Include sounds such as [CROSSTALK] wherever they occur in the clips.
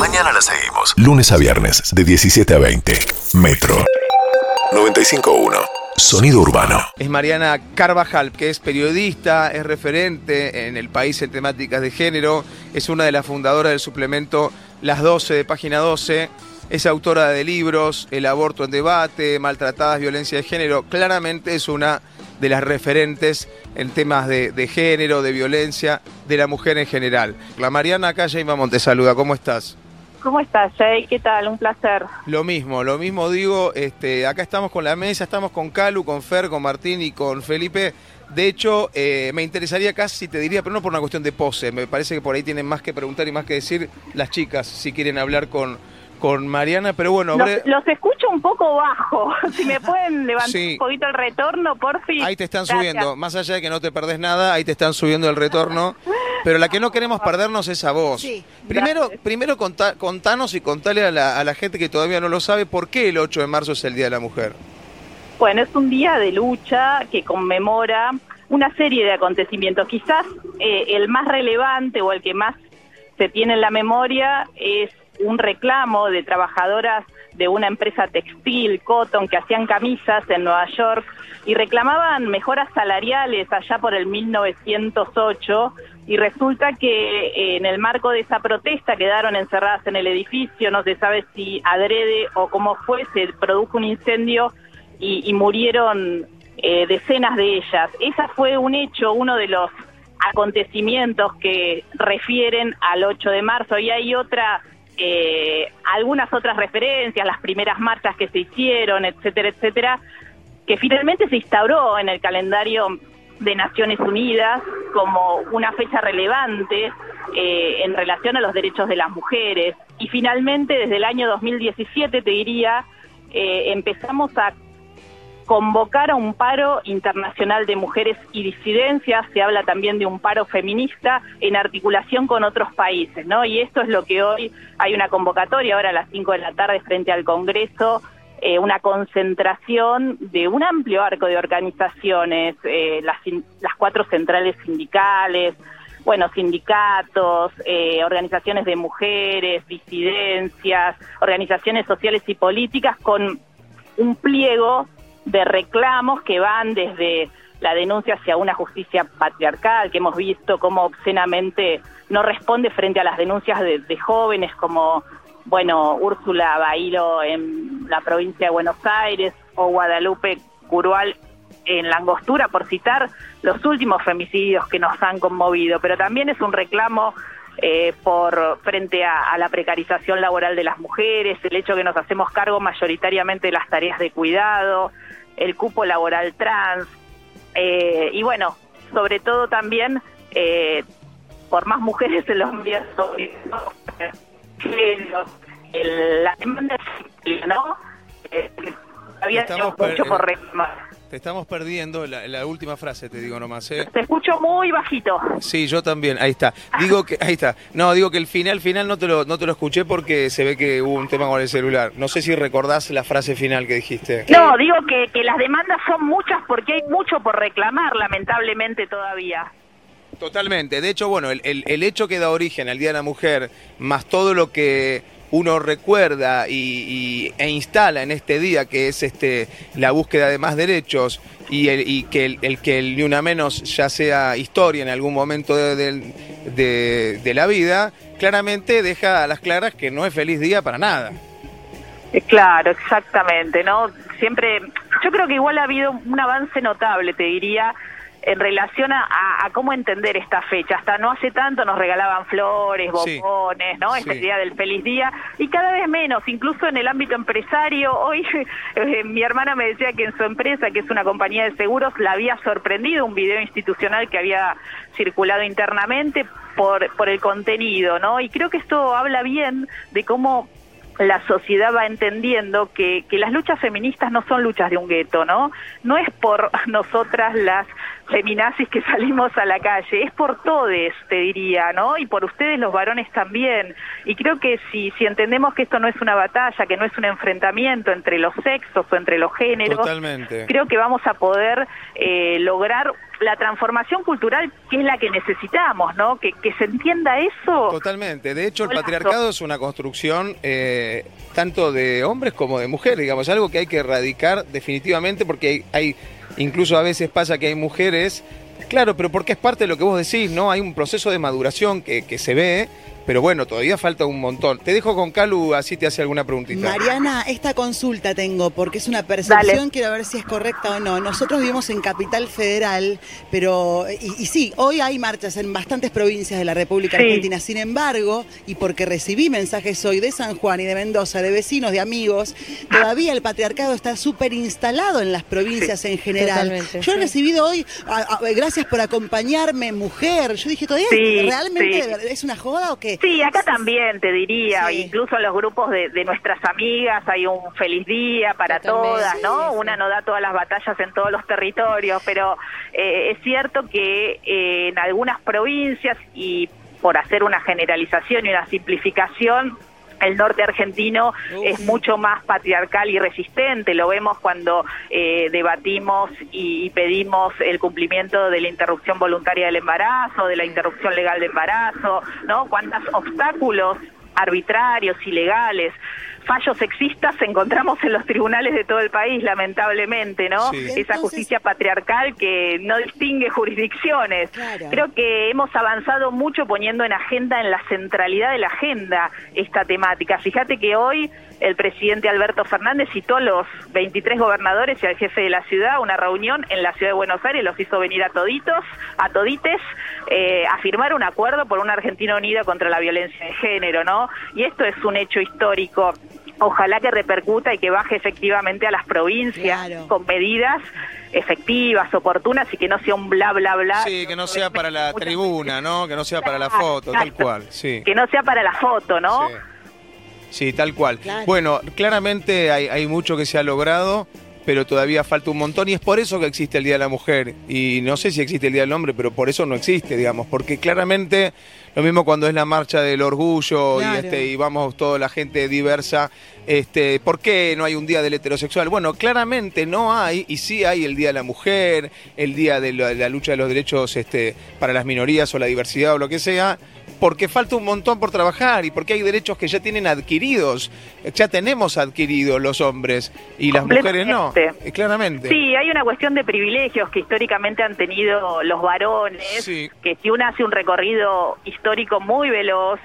Mañana la seguimos. Lunes a viernes, de 17 a 20. Metro 95.1. Sonido urbano. Es Mariana Carvajal, que es periodista, es referente en el país en temáticas de género, es una de las fundadoras del suplemento Las 12 de Página 12, es autora de libros El aborto en debate, Maltratadas, violencia de género, claramente es una de las referentes en temas de, de género, de violencia, de la mujer en general. La Mariana acá, Jaime te saluda, ¿cómo estás? ¿Cómo estás, Jay? ¿Qué tal? Un placer. Lo mismo, lo mismo digo, este, acá estamos con la mesa, estamos con Calu, con Fer, con Martín y con Felipe. De hecho, eh, me interesaría casi, te diría, pero no por una cuestión de pose, me parece que por ahí tienen más que preguntar y más que decir las chicas, si quieren hablar con, con Mariana, pero bueno... Los, los escucho un poco bajo, [LAUGHS] si me pueden levantar un poquito el retorno, por fin. Ahí te están subiendo, más allá de que no te perdés nada, ahí te están subiendo el retorno. [LAUGHS] Pero la que no queremos perdernos es a vos. Primero, primero contanos y contale a la, a la gente que todavía no lo sabe por qué el 8 de marzo es el Día de la Mujer. Bueno, es un día de lucha que conmemora una serie de acontecimientos. Quizás eh, el más relevante o el que más se tiene en la memoria es un reclamo de trabajadoras de una empresa textil, Cotton, que hacían camisas en Nueva York y reclamaban mejoras salariales allá por el 1908 y resulta que eh, en el marco de esa protesta quedaron encerradas en el edificio, no se sabe si adrede o cómo fue, se produjo un incendio y, murieron eh, decenas de ellas. Esa fue un hecho, uno de los acontecimientos que refieren al 8 de marzo y hay otra eh, algunas otras referencias, las primeras marchas que se hicieron, etcétera, etcétera, que finalmente se instauró en el calendario de Naciones Unidas como una fecha relevante eh, en relación a los derechos de las mujeres. Y finalmente, desde el año 2017, te diría, eh, empezamos a convocar a un paro internacional de mujeres y disidencias, se habla también de un paro feminista en articulación con otros países, ¿no? Y esto es lo que hoy hay una convocatoria, ahora a las 5 de la tarde frente al Congreso, eh, una concentración de un amplio arco de organizaciones, eh, las, las cuatro centrales sindicales, bueno, sindicatos, eh, organizaciones de mujeres, disidencias, organizaciones sociales y políticas con un pliego de reclamos que van desde la denuncia hacia una justicia patriarcal, que hemos visto cómo obscenamente no responde frente a las denuncias de, jóvenes como, bueno, Úrsula Bailo en la provincia de Buenos Aires o Guadalupe Curual en la Angostura, por citar los últimos femicidios que nos han conmovido, pero también es un reclamo eh, por frente a, la precarización laboral de las mujeres, el hecho que nos hacemos cargo mayoritariamente de las tareas de cuidado, el cupo laboral trans, eh, y bueno, sobre todo también eh, por más mujeres en los medios, la demanda ¿no? Eh, había mucho por reclamar. Te estamos perdiendo la, última frase, te digo nomás. ¿eh? Te escucho muy bajito. Sí, yo también. Ahí está. Digo que ahí está. No, digo que el final final no te lo no te lo escuché porque se ve que hubo un tema con el celular. No sé si recordás la frase final que dijiste. No, digo que, que las demandas son muchas porque hay mucho por reclamar, lamentablemente todavía. Totalmente. De hecho, bueno, el, el, el hecho que da origen al Día de la Mujer, más todo lo que uno recuerda y, e instala en este día, que es este la búsqueda de más derechos y, el, y que el, que el ni una menos ya sea historia en algún momento de, de, la vida, claramente deja a las claras que no es feliz día para nada. Eh, claro, exactamente, ¿no? Siempre, yo creo que igual ha habido un avance notable, te diría, en relación a, cómo entender esta fecha. Hasta no hace tanto nos regalaban flores, bombones, ¿no? Esta idea del feliz día. Y cada vez menos, incluso en el ámbito empresario. Hoy [LAUGHS] eh, mi hermana me decía que en su empresa, que es una compañía de seguros, la había sorprendido un video institucional que había circulado internamente por, por el contenido, ¿no? Y creo que esto habla bien de cómo la sociedad va entendiendo que, que las luchas feministas no son luchas de un gueto, ¿no? No es por [LAUGHS] nosotras las feminazis que [LAUGHS] salimos a la calle, es por todes, te diría, ¿no? Y por ustedes los varones también. Y creo que si, si entendemos que esto no es una batalla, que no es un enfrentamiento entre los sexos o entre los géneros, creo que vamos a poder eh, lograr la transformación cultural que es la que necesitamos, ¿no? Que, que se entienda eso. Totalmente. De hecho, el patriarcado es una construcción eh, tanto de hombres como de mujeres, digamos, algo que hay que erradicar definitivamente porque hay Incluso a veces pasa que hay mujeres, claro, pero porque es parte de lo que vos decís, ¿no? Hay un proceso de maduración que, que se ve pero bueno, todavía falta un montón. Te dejo con Calu, así te hace alguna preguntita. Mariana, esta consulta tengo, porque es una percepción, quiero ver si es correcta o no. Nosotros vivimos en Capital Federal, pero, y, sí, hoy hay marchas en bastantes provincias de la República Argentina. Sin embargo, y porque recibí mensajes hoy de San Juan y de Mendoza, de vecinos, de amigos, todavía el patriarcado está súper instalado en las provincias en general. Yo he recibido hoy, gracias por acompañarme, mujer. Yo dije, ¿todavía realmente es una joda o qué? Sí, acá también te diría, incluso en los grupos de, nuestras amigas hay un feliz día para todas, ¿no? Una no da todas las batallas en todos los territorios, pero eh, es cierto que eh, en algunas provincias y por hacer una generalización y una simplificación, el norte argentino es mucho más patriarcal y resistente. Lo vemos cuando eh, debatimos y, pedimos el cumplimiento de la interrupción voluntaria del embarazo, de la interrupción legal de embarazo, ¿no? Cuántos obstáculos arbitrarios, ilegales fallos sexistas encontramos en los tribunales de todo el país, lamentablemente, ¿no? Esa justicia patriarcal que no distingue jurisdicciones. Creo que hemos avanzado mucho poniendo en agenda, en la centralidad de la agenda, esta temática. Fíjate que hoy el presidente Alberto Fernández citó a los 23 gobernadores y al jefe de la ciudad una reunión en la ciudad de Buenos Aires, los hizo venir a toditos, a todites, eh, a firmar un acuerdo por una Argentina unida contra la violencia de género, ¿no? Y esto es un hecho histórico ojalá que repercuta y que baje efectivamente a las provincias con medidas efectivas, oportunas y que no sea un bla bla bla. Sí, que no sea para la tribuna, ¿no? Que no sea para la foto, tal cual, sí. Que no sea para la foto, ¿no? Sí, tal cual. Bueno, claramente hay, hay mucho que se ha logrado pero todavía falta un montón y es por eso que existe el Día de la Mujer. Y no sé si existe el Día del Hombre, pero por eso no existe, digamos, porque claramente lo mismo cuando es la marcha del orgullo y, este, y vamos toda la gente diversa, este, ¿por qué no hay un día del heterosexual? Bueno, claramente no hay, y sí hay el Día de la Mujer, el Día de la, lucha de los derechos este, para las minorías o la diversidad o lo que sea, porque falta un montón por trabajar y porque hay derechos que ya tienen adquiridos, ya tenemos adquiridos los hombres y las mujeres no, eh, claramente. Sí, hay una cuestión de privilegios que históricamente han tenido los varones, que si uno hace un recorrido histórico muy veloz,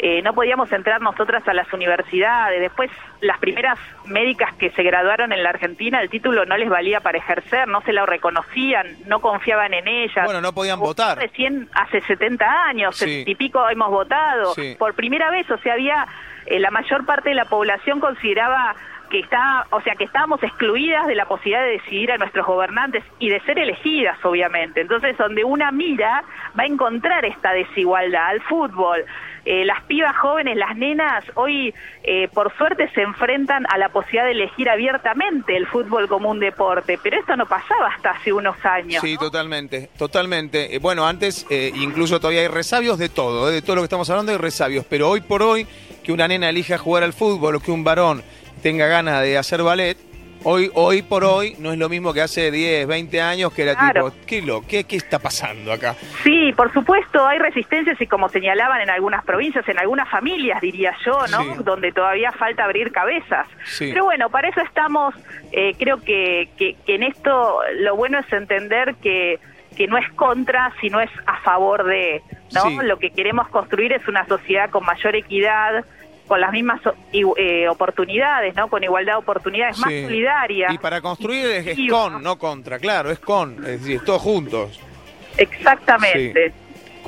eh, no podíamos entrar nosotras a las universidades. Después, las primeras médicas que se graduaron en la Argentina, el título no les valía para ejercer, no se lo reconocían, no confiaban en ellas. Bueno, no podían votar. Recién hace 70 años, y pico hemos votado. Por primera vez, o sea, había, eh, la mayor parte de la población consideraba que está, o sea, que estábamos excluidas de la posibilidad de decidir a nuestros gobernantes y de ser elegidas, obviamente. Entonces, donde una mira va a encontrar esta desigualdad al fútbol. Eh, las pibas jóvenes, las nenas, hoy eh, por suerte se enfrentan a la posibilidad de elegir abiertamente el fútbol como un deporte, pero esto no pasaba hasta hace unos años. Sí, totalmente, totalmente. Eh, bueno, antes incluso todavía hay resabios de todo, de todo lo que estamos hablando hay resabios, pero hoy por hoy que una nena elija jugar al fútbol o que un varón tenga ganas de hacer ballet, hoy, hoy por hoy no es lo mismo que hace 10, 20 años que era tipo, ¿qué, lo, qué, ¿qué está pasando acá? Sí, por supuesto, hay resistencias y como señalaban en algunas provincias, en algunas familias, diría yo, ¿no? Donde todavía falta abrir cabezas. Pero bueno, para eso estamos, eh, creo que, que, que en esto lo bueno es entender que que no es contra, sino es a favor de, ¿no? Lo que queremos construir es una sociedad con mayor equidad, con las mismas eh, oportunidades, ¿no? Con igualdad de oportunidades, más solidaria. Y para construir es, con, no contra, claro, es con, es decir, todos juntos. Exactamente.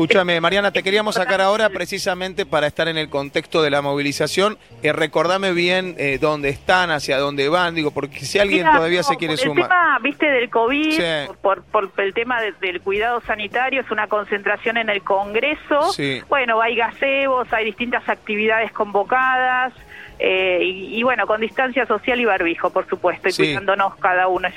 Escúchame, Mariana, te queríamos sacar ahora precisamente para estar en el contexto de la movilización. Eh, recordame bien eh, dónde están, hacia dónde van, digo, porque si alguien todavía se quiere sumar. El tema, viste, del COVID, por, por, el tema del cuidado sanitario, es una concentración en el Congreso. Bueno, hay gazebos, hay distintas actividades convocadas. Eh, y, bueno, con distancia social y barbijo, por supuesto, y cuidándonos cada uno.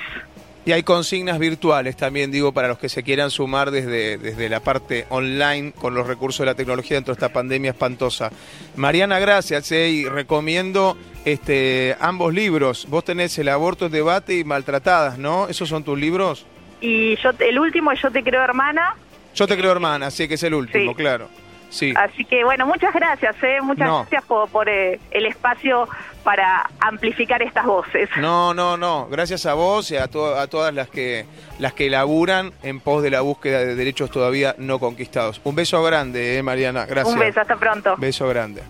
Y hay consignas virtuales también, digo, para los que se quieran sumar desde, desde la parte online con los recursos de la tecnología dentro de esta pandemia espantosa. Mariana, gracias eh, y recomiendo este, ambos libros. Vos tenés El aborto, el debate y Maltratadas, ¿no? ¿Esos son tus libros? Y yo el último, Yo te creo hermana. Yo te creo hermana, sí, que es el último, claro. Sí. Así que bueno, muchas gracias, ¿eh? muchas gracias por, eh, el espacio para amplificar estas voces. No, no, no, gracias a vos y a, a todas las que, las que laburan en pos de la búsqueda de derechos todavía no conquistados. Un beso grande, eh, Mariana, gracias. Un beso, hasta pronto. Beso grande.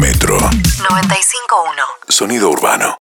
Metro 95.1 Sonido urbano.